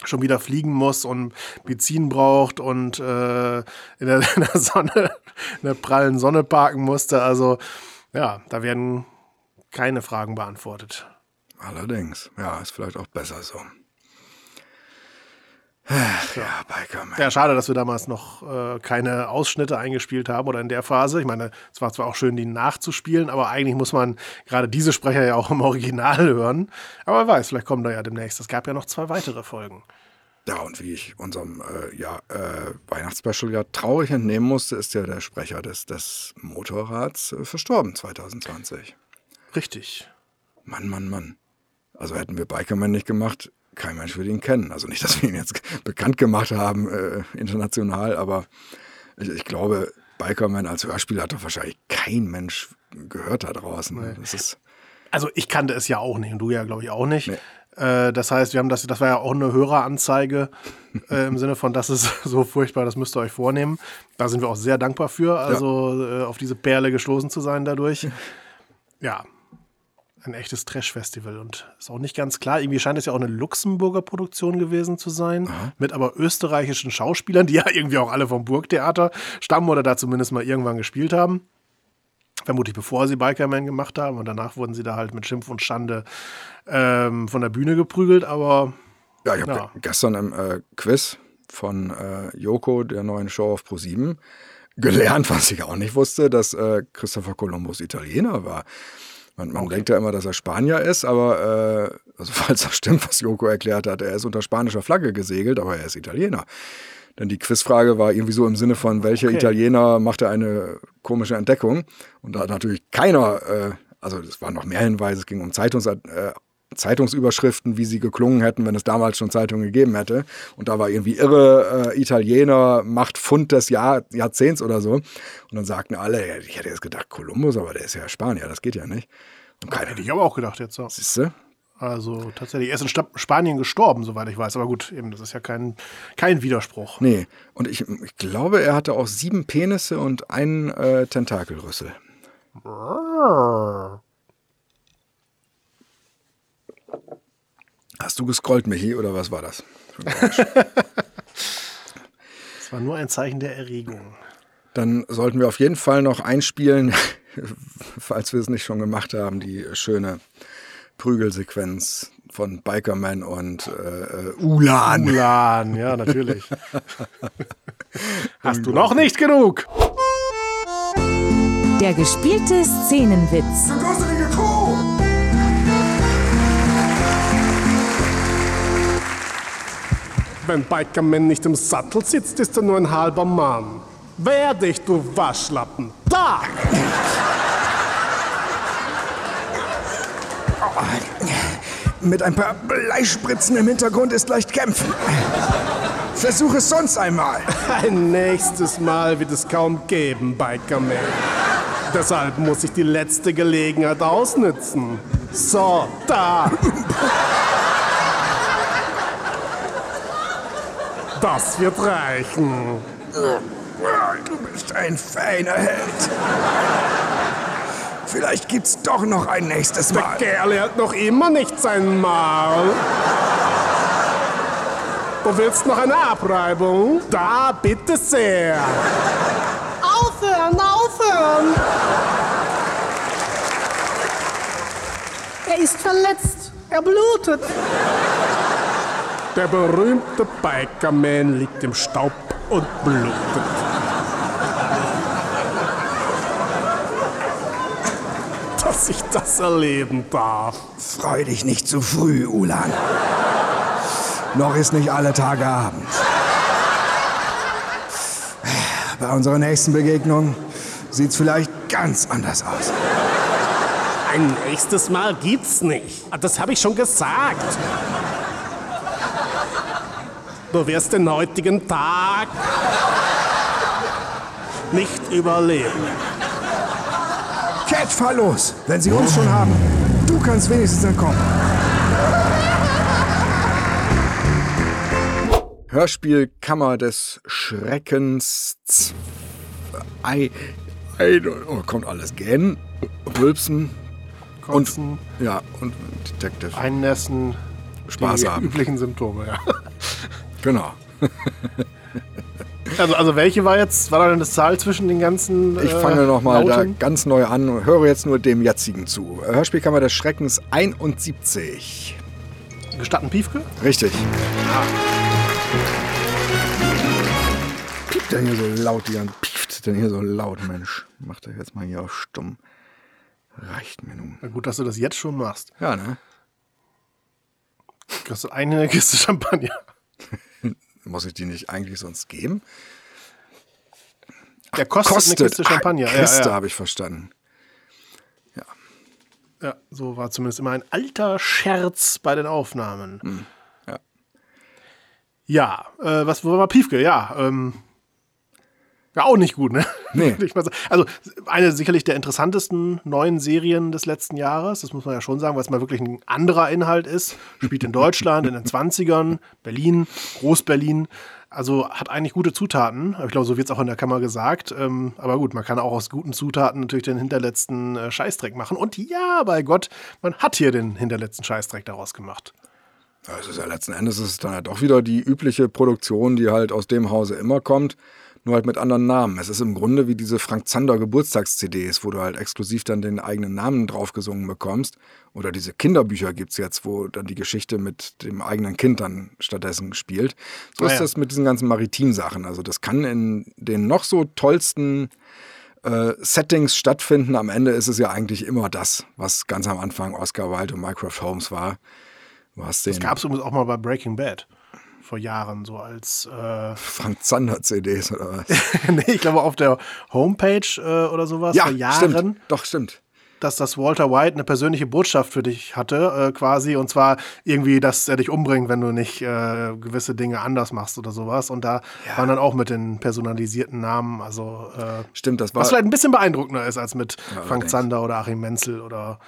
schon wieder fliegen muss und Benzin braucht und äh, in, der, <laughs> in, der, Sonne, in der prallen Sonne parken musste. Also ja, da werden keine Fragen beantwortet. Allerdings, ja, ist vielleicht auch besser so. Ach, ja, Bikerman. Ja, schade, dass wir damals noch äh, keine Ausschnitte eingespielt haben oder in der Phase. Ich meine, es war zwar auch schön, die nachzuspielen, aber eigentlich muss man gerade diese Sprecher ja auch im Original hören. Aber wer weiß, vielleicht kommen da ja demnächst. Es gab ja noch zwei weitere Folgen. Ja, und wie ich unserem äh, ja, äh, Weihnachtsspecial ja traurig entnehmen musste, ist ja der Sprecher des, des Motorrads äh, verstorben 2020. Richtig. Mann, Mann, Mann. Also hätten wir Bikerman nicht gemacht, kein Mensch würde ihn kennen. Also nicht, dass wir ihn jetzt bekannt gemacht haben äh, international, aber ich, ich glaube, Bikerman als Hörspiel hat doch wahrscheinlich kein Mensch gehört da draußen. Nee. Also ich kannte es ja auch nicht und du ja, glaube ich, auch nicht. Äh, das heißt, wir haben das, das war ja auch eine Höreranzeige äh, im Sinne von, das ist so furchtbar, das müsst ihr euch vornehmen. Da sind wir auch sehr dankbar für, also äh, auf diese Perle gestoßen zu sein dadurch. <laughs> Ja, ein echtes Trash-Festival und ist auch nicht ganz klar. Irgendwie scheint es ja auch eine Luxemburger Produktion gewesen zu sein, mit aber österreichischen Schauspielern, die ja irgendwie auch alle vom Burgtheater stammen oder da zumindest mal irgendwann gespielt haben. Vermutlich bevor sie Bikerman gemacht haben und danach wurden sie da halt mit Schimpf und Schande ähm, von der Bühne geprügelt, aber Ja, ich habe Ja. gestern im äh, Quiz von äh, Joko, der neuen Show auf Pro7, gelernt, <laughs> was ich auch nicht wusste, dass äh, Christopher Columbus Italiener war. Man, man denkt ja immer, dass er Spanier ist, aber äh, also <laughs> falls das stimmt, was Joko erklärt hat, er ist unter spanischer Flagge gesegelt, aber er ist Italiener. Denn die Quizfrage war irgendwie so im Sinne von, welcher Okay. Italiener machte eine komische Entdeckung? Und da hat natürlich keiner, äh, also es waren noch mehr Hinweise, es ging um Zeitungs, äh, Zeitungsüberschriften, wie sie geklungen hätten, wenn es damals schon Zeitungen gegeben hätte. Und da war irgendwie irre äh, Italiener, macht Fund des Jahr, Jahrzehnts oder so. Und dann sagten alle, ich hätte jetzt gedacht, Kolumbus, aber der ist ja Spanier, das geht ja nicht. Und keiner, hätte ich aber auch gedacht jetzt. So. siehst du? Also tatsächlich, er ist in Spanien gestorben, soweit ich weiß. Aber gut, eben, das ist ja kein, kein Widerspruch. Nee. Und ich, ich glaube, er hatte auch sieben Penisse und einen äh, Tentakelrüssel. Hast du gescrollt, Michi, oder was war das? Das <laughs> war nur ein Zeichen der Erregung. Dann sollten wir auf jeden Fall noch einspielen, <laughs> falls wir es nicht schon gemacht haben, die schöne Prügelsequenz von Bikerman und äh, äh, Ulan. Ulan, ja, natürlich. <laughs> Hast du noch nicht genug? Der gespielte Szenenwitz. Du Wenn Bikerman nicht im Sattel sitzt, ist er nur ein halber Mann. Wehr dich, du Waschlappen. Da! Mit ein paar Bleispritzen im Hintergrund ist leicht kämpfen. Versuch es sonst einmal. Ein nächstes Mal wird es kaum geben, Bikerman. Deshalb muss ich die letzte Gelegenheit ausnützen. So, da! Das wird reichen. Du bist ein feiner Held. Vielleicht gibt's doch noch ein nächstes Der Mal. Kerl hat noch immer nicht sein Maul. Du willst noch eine Abreibung? Da, bitte sehr. Aufhören, aufhören! Er ist verletzt. Er blutet. Der berühmte Bikerman liegt im Staub und blutet. Dass ich das erleben darf. Freu dich nicht zu früh, Ulan. Noch ist nicht alle Tage Abend. Bei unserer nächsten Begegnung sieht's vielleicht ganz anders aus. Ein nächstes Mal gibt's nicht. Ah, Das habe ich schon gesagt. Du wirst den heutigen Tag nicht überleben. Cat, fahr los, wenn sie uns schon haben. Du kannst wenigstens entkommen. Hörspiel Kammer des Schreckens. Ei, ei, oh, kommt alles. Gähnen, Rülpsen Kotzen, und ja und Detective. Einnässen, Spaß die haben. üblichen Symptome, ja. Genau. <laughs> Also, also welche war jetzt, war da denn das Zahl zwischen den ganzen Ich äh, fange nochmal da ganz neu an und höre jetzt nur dem jetzigen zu. Hörspielkammer des Schreckens 71. Gestatten Piefke? Richtig. Piept denn hier so laut, die Piept denn hier so laut, Mensch. Mach das jetzt mal hier auf stumm. Reicht mir nun. Na gut, dass du das jetzt schon machst. Ja, ne? Kriegst du eine <laughs> Kiste Champagner. <laughs> Muss ich die nicht eigentlich sonst geben? Der kostet, Kostet. eine Kiste Champagner. Ah, Ja, Kiste ja. habe ich verstanden. ja, so war zumindest immer ein alter Scherz bei den Aufnahmen. Hm, ja. Ja, äh, was wo war Piefke? Ja, ähm, ja, auch nicht gut, ne? Nee. <laughs> Also eine sicherlich der interessantesten neuen Serien des letzten Jahres, das muss man ja schon sagen, weil es mal wirklich ein anderer Inhalt ist. Spielt in Deutschland in den 20ern, Berlin, Groß-Berlin. Also hat eigentlich gute Zutaten. Ich glaube, so wird es auch in der Kammer gesagt. Ähm, aber gut, man kann auch aus guten Zutaten natürlich den hinterletzten äh, Scheißdreck machen. Und ja, bei Gott, man hat hier den hinterletzten Scheißdreck daraus gemacht. Ja, Es ist ja letzten Endes ist es dann ja doch wieder die übliche Produktion, die halt aus dem Hause immer kommt, nur halt mit anderen Namen. Es ist im Grunde wie diese Frank Zander Geburtstags-CDs, wo du halt exklusiv dann den eigenen Namen draufgesungen bekommst. Oder diese Kinderbücher gibt's jetzt, wo dann die Geschichte mit dem eigenen Kind dann stattdessen spielt. So Ah, ist ja. das mit diesen ganzen Maritim-Sachen. Also das kann in den noch so tollsten äh, Settings stattfinden. Am Ende ist es ja eigentlich immer das, was ganz am Anfang Oscar Wilde und Mycroft Holmes war. Was Das den gab es übrigens auch mal bei Breaking Bad. Vor Jahren, so als. Äh, <laughs> Frank Zander CDs oder was? <laughs> nee, ich glaube auf der Homepage äh, oder sowas vor Jahren, stimmt. Doch, stimmt. dass das Walter White eine persönliche Botschaft für dich hatte, äh, quasi. Und zwar irgendwie, dass er dich umbringt, wenn du nicht äh, gewisse Dinge anders machst oder sowas. Und da waren dann auch mit den personalisierten Namen, also. Äh, Stimmt, das war was vielleicht ein bisschen beeindruckender ist als mit Frank allerdings. Zander oder Achim Menzel oder.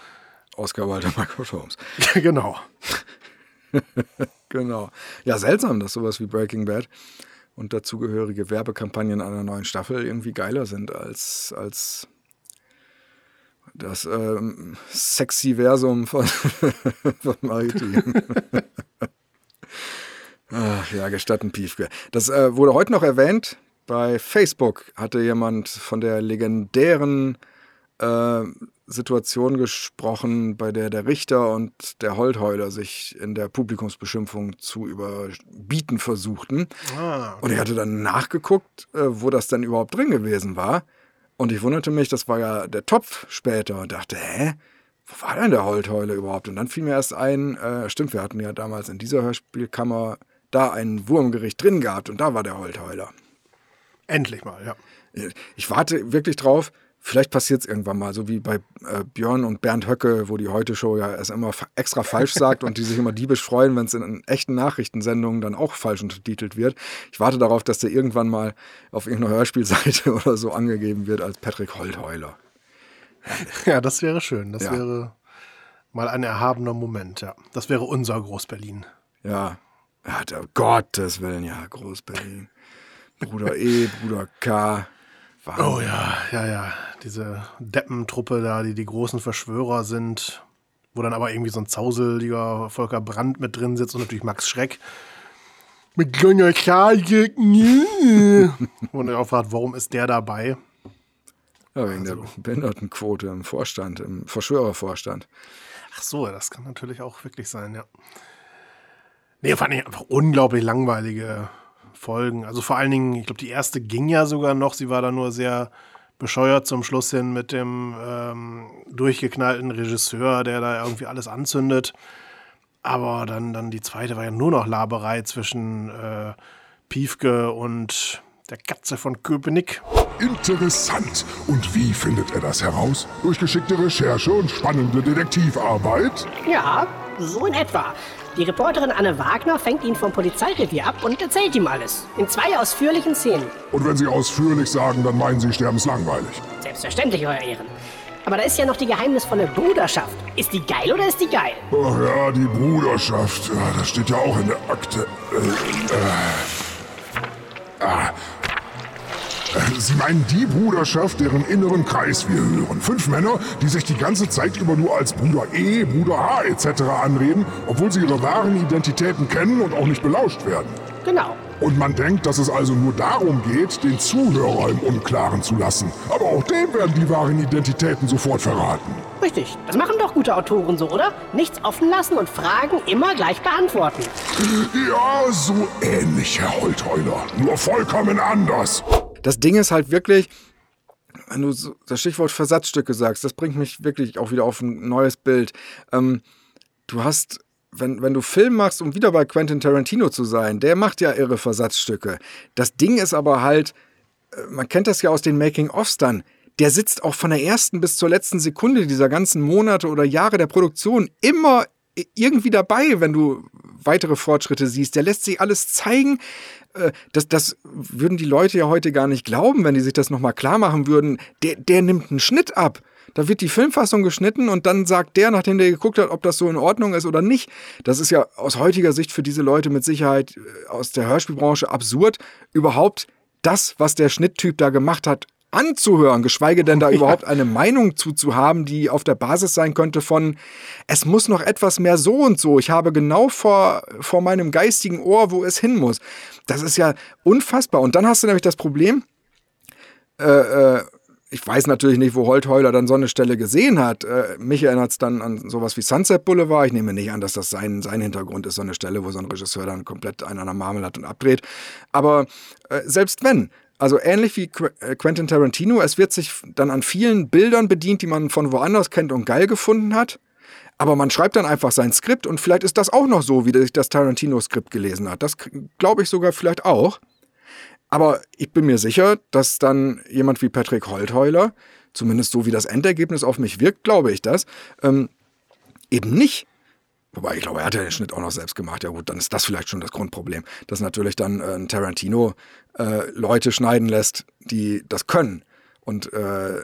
Oscar und Mycroft Holmes. genau. <laughs> Genau. Ja, seltsam, dass sowas wie Breaking Bad und dazugehörige Werbekampagnen einer neuen Staffel irgendwie geiler sind als, als das ähm, Sexy-Versum von, <laughs> von Maritim. <laughs> Ach, ja, gestatten Piefke. Das äh, wurde heute noch erwähnt. Bei Facebook hatte jemand von der legendären äh, Situation gesprochen, bei der der Richter und der Holtheuler sich in der Publikumsbeschimpfung zu überbieten versuchten. Und ich hatte dann nachgeguckt, äh, wo das denn überhaupt drin gewesen war. Und ich wunderte mich, das war ja der Topf später und dachte, hä? Wo war denn der Holtheuler überhaupt? Und dann fiel mir erst ein, äh, stimmt, wir hatten ja damals in dieser Hörspielkammer da ein Wurmgericht drin gehabt und da war der Holtheuler. Endlich mal, ja. Ich warte wirklich drauf. Vielleicht passiert es irgendwann mal, so wie bei äh, Björn und Bernd Höcke, wo die Heute-Show ja es immer extra falsch sagt und die sich immer diebisch freuen, wenn es in echten Nachrichtensendungen dann auch falsch untertitelt wird. Ich warte darauf, dass der irgendwann mal auf irgendeiner Hörspielseite <laughs> oder so angegeben wird als Patrick Holtheuler. Ja, das wäre schön. Das Ja. wäre mal ein erhabener Moment, ja. Das wäre unser Groß-Berlin. Ja, ja der Gottes Willen, ja, Groß-Berlin. Bruder E, Bruder K. Wahnsinn. Oh ja, ja, ja. Diese Deppentruppe da, die die großen Verschwörer sind, wo dann aber irgendwie so ein zauseliger Volker Brandt mit drin sitzt und natürlich Max Schreck. Mit kleiner Charge. <laughs> und er auch fragt, warum ist der dabei? Ja, wegen der Behindertenquote im Vorstand, im Verschwörervorstand. Ach so, das kann natürlich auch wirklich sein, ja. Nee, fand ich einfach unglaublich langweilige Folgen. Also vor allen Dingen, ich glaube, die erste ging ja sogar noch. Sie war da nur sehr bescheuert zum Schluss hin mit dem ähm, durchgeknallten Regisseur, der da irgendwie alles anzündet. Aber dann, dann die zweite war ja nur noch Laberei zwischen äh, Piefke und der Katze von Köpenick. Interessant. Und wie findet er das heraus? Durch geschickte Recherche und spannende Detektivarbeit? Ja, so in etwa. Die Reporterin Anne Wagner fängt ihn vom Polizeirevier ab und erzählt ihm alles. In zwei ausführlichen Szenen. Und wenn Sie ausführlich sagen, dann meinen Sie sterbenslangweilig. Selbstverständlich, Euer Ehren. Aber da ist ja noch die geheimnisvolle Bruderschaft. Ist die geil oder ist die geil? Ach ja, die Bruderschaft. Ja, das steht ja auch in der Akte. Äh, äh, ah. Äh, Sie meinen die Bruderschaft, deren inneren Kreis wir hören. Fünf Männer, die sich die ganze Zeit über nur als Bruder E, Bruder H etc. anreden, obwohl sie ihre wahren Identitäten kennen und auch nicht belauscht werden. Genau. Und man denkt, dass es also nur darum geht, den Zuhörer im Unklaren zu lassen. Aber auch dem werden die wahren Identitäten sofort verraten. Richtig. Das machen doch gute Autoren so, oder? Nichts offen lassen und Fragen immer gleich beantworten. Ja, so ähnlich, Herr Holtheuler. Nur vollkommen anders. Das Ding ist halt wirklich, wenn du so das Stichwort Versatzstücke sagst, das bringt mich wirklich auch wieder auf ein neues Bild. Ähm, du hast wenn, wenn du Film machst, um wieder bei Quentin Tarantino zu sein, der macht ja irre Versatzstücke. Das Ding ist aber halt, äh, man kennt das ja aus den Making-ofs dann, der sitzt auch von der ersten bis zur letzten Sekunde dieser ganzen Monate oder Jahre der Produktion immer irgendwie dabei, wenn du weitere Fortschritte siehst. Der lässt sich alles zeigen. Äh, das, das würden die Leute ja heute gar nicht glauben, wenn die sich das nochmal klar machen würden. Der, der nimmt einen Schnitt ab. Da wird die Filmfassung geschnitten und dann sagt der, nachdem der geguckt hat, ob das so in Ordnung ist oder nicht. Das ist ja aus heutiger Sicht für diese Leute mit Sicherheit äh, aus der Hörspielbranche absurd, überhaupt das, was der Schnitttyp da gemacht hat, anzuhören, geschweige denn da ja. überhaupt eine Meinung zuzuhaben, die auf der Basis sein könnte von, es muss noch etwas mehr so und so. Ich habe genau vor, vor meinem geistigen Ohr, wo es hin muss. Das ist ja unfassbar. Und dann hast du nämlich das Problem, äh, äh, ich weiß natürlich nicht, wo Holtheuler dann so eine Stelle gesehen hat. Äh, mich erinnert es dann an sowas wie Sunset Boulevard. Ich nehme nicht an, dass das sein, sein Hintergrund ist, so eine Stelle, wo so ein Regisseur dann komplett einen an der Marmel hat und abdreht. Aber äh, selbst wenn, also ähnlich wie äh, Quentin Tarantino, es wird sich dann an vielen Bildern bedient, die man von woanders kennt und geil gefunden hat. Aber man schreibt dann einfach sein Skript und vielleicht ist das auch noch so, wie sich das Tarantino-Skript gelesen hat. Das glaube ich sogar vielleicht auch. Aber ich bin mir sicher, dass dann jemand wie Patrick Holtheuler, zumindest so wie das Endergebnis auf mich wirkt, glaube ich das, ähm, eben nicht Wobei, ich glaube, er hat ja den Schnitt auch noch selbst gemacht. Ja gut, dann ist das vielleicht schon das Grundproblem, dass natürlich dann äh, Tarantino äh, Leute schneiden lässt, die das können und äh,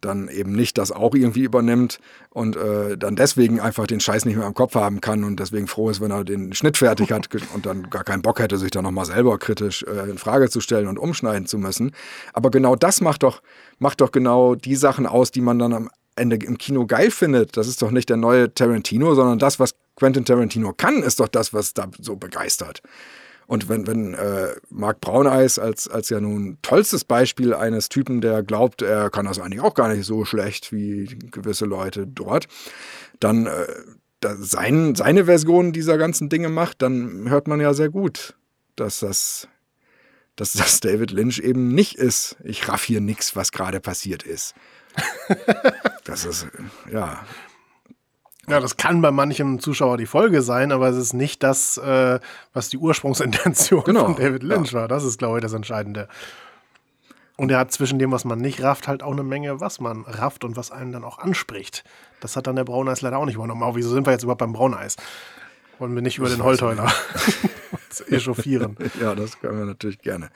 dann eben nicht das auch irgendwie übernimmt und äh, dann deswegen einfach den Scheiß nicht mehr im Kopf haben kann und deswegen froh ist, wenn er den Schnitt fertig hat und dann gar keinen Bock hätte, sich dann nochmal selber kritisch äh, in Frage zu stellen und umschneiden zu müssen. Aber genau das macht doch, macht doch genau die Sachen aus, die man dann am Ende im Kino geil findet. Das ist doch nicht der neue Tarantino, sondern das, was Quentin Tarantino kann, ist doch das, was da so begeistert. Und wenn, wenn äh, Mark Brauneis als, als ja nun tollstes Beispiel eines Typen, der glaubt, er kann das eigentlich auch gar nicht so schlecht wie gewisse Leute dort, dann äh, da sein, seine Version dieser ganzen Dinge macht, dann hört man ja sehr gut, dass das, dass das David Lynch eben nicht ist. Ich raff hier nichts, was gerade passiert ist. <laughs> das ist, ja, ja, das kann bei manchem Zuschauer die Folge sein, aber es ist nicht das, äh, was die Ursprungsintention genau, von David Lynch ja. war. Das ist, glaube ich, das Entscheidende. Und er hat zwischen dem, was man nicht rafft, halt auch eine Menge, was man rafft und was einen dann auch anspricht. Das hat dann der Brauneis leider auch nicht übernommen. Aber wieso sind wir jetzt überhaupt beim Brauneis? Wollen wir nicht über den Holtheuler <laughs> echauffieren? <laughs> ja, das können wir natürlich gerne.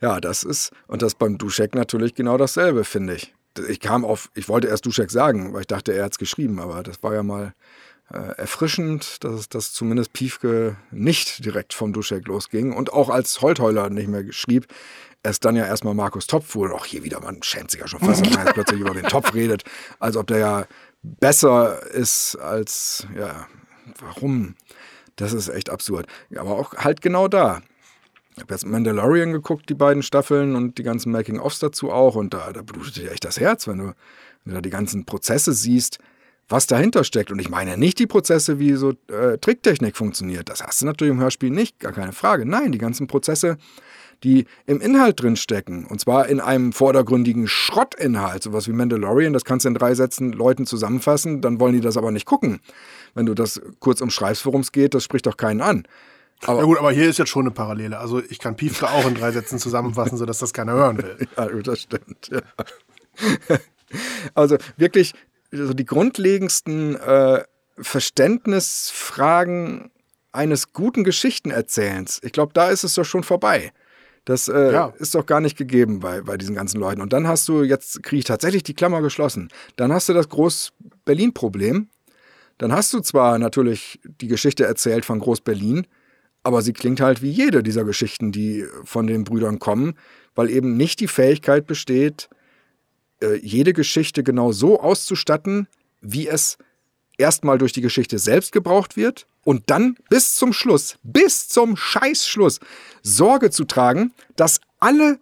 Ja, das ist, und das beim Duschek natürlich genau dasselbe, finde ich ich kam auf, ich wollte erst Duschek sagen, weil ich dachte, er hat es geschrieben, aber das war ja mal äh, erfrischend, dass das zumindest Piefke nicht direkt vom Duschek losging und auch als Holtheuler nicht mehr schrieb, erst dann ja erstmal Markus Topf wurde, auch hier wieder, man schämt sich ja schon fast, wenn man jetzt plötzlich über den <laughs> Topf redet, als ob der ja besser ist als, ja, warum? Das ist echt absurd. Aber auch halt genau da. Habe jetzt Mandalorian geguckt, die beiden Staffeln und die ganzen Making-ofs dazu auch. Und da, da blutet dir echt das Herz, wenn du, wenn du da die ganzen Prozesse siehst, was dahinter steckt. Und ich meine nicht die Prozesse, wie so äh, Tricktechnik funktioniert. Das hast du natürlich im Hörspiel nicht, gar keine Frage. Nein, die ganzen Prozesse, die im Inhalt drin stecken. Und zwar in einem vordergründigen Schrottinhalt, sowas wie Mandalorian. Das kannst du in drei Sätzen Leuten zusammenfassen, dann wollen die das aber nicht gucken. Wenn du das kurz umschreibst, worum es geht, das spricht doch keinen an. Aber ja gut, aber hier ist jetzt schon eine Parallele. Also ich kann Piefke auch in drei Sätzen zusammenfassen, <laughs> sodass das keiner hören will. <laughs> Ja, das stimmt. Ja. Also wirklich also die grundlegendsten äh, Verständnisfragen eines guten Geschichtenerzählens. Ich glaube, da ist es doch schon vorbei. Das äh, ja. ist doch gar nicht gegeben bei, bei diesen ganzen Leuten. Und dann hast du, jetzt kriege ich tatsächlich die Klammer geschlossen, dann hast du das Groß-Berlin-Problem. Dann hast du zwar natürlich die Geschichte erzählt von Groß-Berlin, aber sie klingt halt wie jede dieser Geschichten, die von den Brüdern kommen, weil eben nicht die Fähigkeit besteht, äh, jede Geschichte genau so auszustatten, wie es erstmal durch die Geschichte selbst gebraucht wird und dann bis zum Schluss, bis zum Scheißschluss Sorge zu tragen, dass alle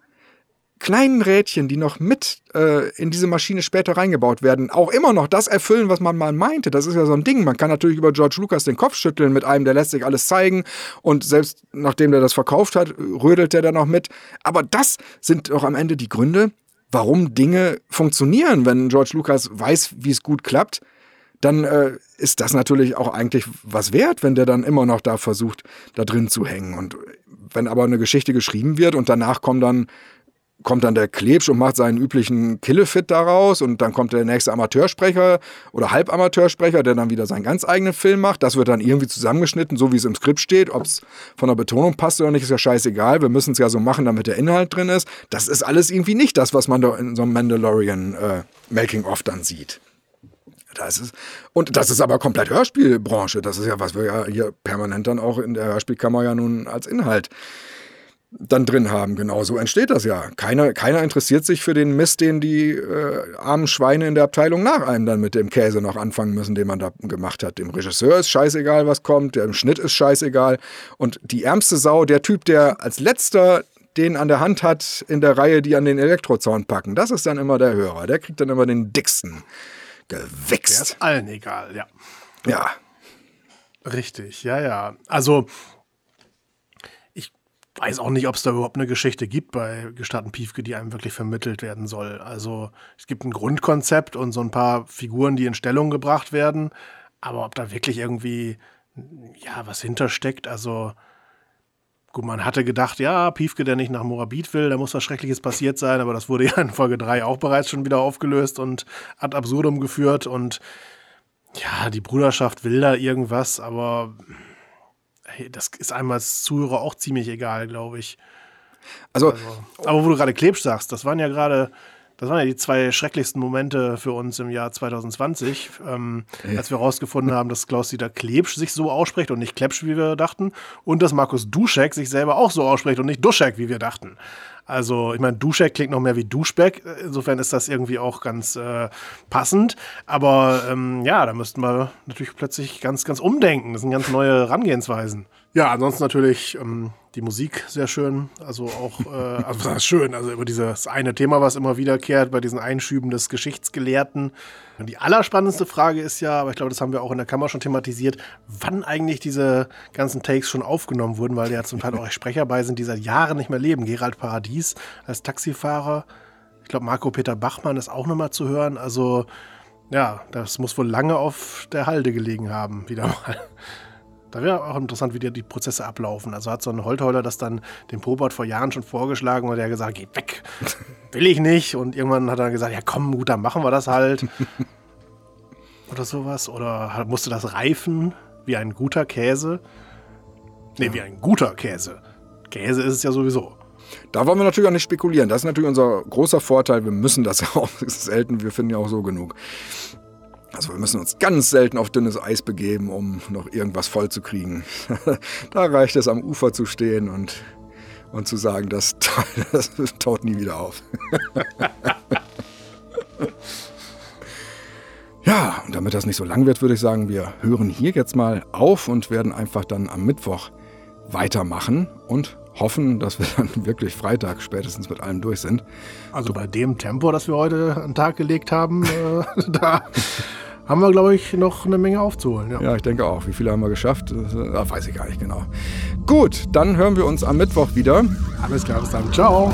kleinen Rädchen, die noch mit äh, in diese Maschine später reingebaut werden, auch immer noch das erfüllen, was man mal meinte. Das ist ja so ein Ding. Man kann natürlich über George Lucas den Kopf schütteln mit einem, der lässt sich alles zeigen und selbst nachdem der das verkauft hat, rödelt der da noch mit. Aber das sind doch am Ende die Gründe, warum Dinge funktionieren, wenn George Lucas weiß, wie es gut klappt. dann äh, ist das natürlich auch eigentlich was wert, wenn der dann immer noch da versucht, da drin zu hängen. Und wenn aber eine Geschichte geschrieben wird und danach kommt dann kommt dann der Klebsch und macht seinen üblichen Killefit daraus und dann kommt der nächste Amateursprecher oder Halbamateursprecher, der dann wieder seinen ganz eigenen Film macht. Das wird dann irgendwie zusammengeschnitten, so wie es im Skript steht. Ob es von der Betonung passt oder nicht, ist ja scheißegal. Wir müssen es ja so machen, damit der Inhalt drin ist. Das ist alles irgendwie nicht das, was man da in so einem Mandalorian äh, Making-of dann sieht. Das ist, und das ist aber komplett Hörspielbranche. Das ist ja, was wir ja hier permanent dann auch in der Hörspielkammer ja nun als Inhalt dann drin haben. Genau so entsteht das ja. Keiner, keiner interessiert sich für den Mist, den die äh, armen Schweine in der Abteilung nach einem dann mit dem Käse noch anfangen müssen, den man da gemacht hat. Dem Regisseur ist scheißegal, was kommt, dem Schnitt ist scheißegal. Und die ärmste Sau, der Typ, der als letzter den an der Hand hat in der Reihe, die an den Elektrozaun packen, das ist dann immer der Hörer. Der kriegt dann immer den dicksten gewichst. Der ist allen egal, ja. Ja. Richtig, ja, ja. Also, weiß auch nicht, ob es da überhaupt eine Geschichte gibt bei Gestatten Piefke, die einem wirklich vermittelt werden soll. Also, es gibt ein Grundkonzept und so ein paar Figuren, die in Stellung gebracht werden. Aber ob da wirklich irgendwie, ja, was hintersteckt, also. Gut, man hatte gedacht, ja, Piefke, der nicht nach Morabit will, da muss was Schreckliches passiert sein, aber das wurde ja in Folge 3 auch bereits schon wieder aufgelöst und ad absurdum geführt und ja, die Bruderschaft will da irgendwas, aber das ist einem als Zuhörer auch ziemlich egal, glaube ich. Also, also, aber wo du gerade Klebsch sagst, das waren ja gerade das waren ja die zwei schrecklichsten Momente für uns im Jahr 2020, ähm, ja. als wir herausgefunden haben, dass Klaus-Dieter Klebsch sich so ausspricht und nicht Klepsch, wie wir dachten, und dass Markus Duschek sich selber auch so ausspricht und nicht Duschek, wie wir dachten. Also, ich meine, Duschek klingt noch mehr wie Duschbeck. Insofern ist das irgendwie auch ganz äh, passend. Aber ähm, ja, da müssten wir natürlich plötzlich ganz, ganz umdenken. Das sind ganz neue Herangehensweisen. Ja, ansonsten natürlich ähm, die Musik sehr schön. Also auch, äh, <laughs> also was heißt schön, also über dieses eine Thema, was immer wiederkehrt, bei diesen Einschüben des Geschichtsgelehrten. Und die allerspannendste Frage ist ja, aber ich glaube, das haben wir auch in der Kammer schon thematisiert, wann eigentlich diese ganzen Takes schon aufgenommen wurden, weil ja zum Teil auch Sprecher bei sind, die seit Jahren nicht mehr leben. Gerald Paradies als Taxifahrer. Ich glaube, Marco Peter Bachmann ist auch nochmal zu hören. Also, ja, das muss wohl lange auf der Halde gelegen haben, wieder mal. Da wäre auch interessant, wie die Prozesse ablaufen. Also hat so ein Holtheuler das dann dem Probert vor Jahren schon vorgeschlagen und der hat gesagt, geht weg, <laughs> will ich nicht. Und irgendwann hat er gesagt, ja komm, gut, dann machen wir das halt. <laughs> Oder sowas. Oder musste das reifen wie ein guter Käse? Nee, wie ein guter Käse. Käse ist es ja sowieso. Da wollen wir natürlich auch nicht spekulieren. Das ist natürlich unser großer Vorteil. Wir müssen das ja <laughs> auch selten. Wir finden ja auch so genug. Also wir müssen uns ganz selten auf dünnes Eis begeben, um noch irgendwas voll zu kriegen. <laughs> da reicht es, am Ufer zu stehen und, und zu sagen, das, <laughs> das taut nie wieder auf. <laughs> ja, und damit das nicht so lang wird, würde ich sagen, wir hören hier jetzt mal auf und werden einfach dann am Mittwoch weitermachen und hoffen, dass wir dann wirklich Freitag spätestens mit allem durch sind. Also bei dem Tempo, das wir heute an den Tag gelegt haben, äh, da haben wir, glaube ich, noch eine Menge aufzuholen. Ja. ja, ich denke auch. Wie viele haben wir geschafft? Das, äh, weiß ich gar nicht genau. Gut, dann hören wir uns am Mittwoch wieder. Alles klar, bis dann. Ciao.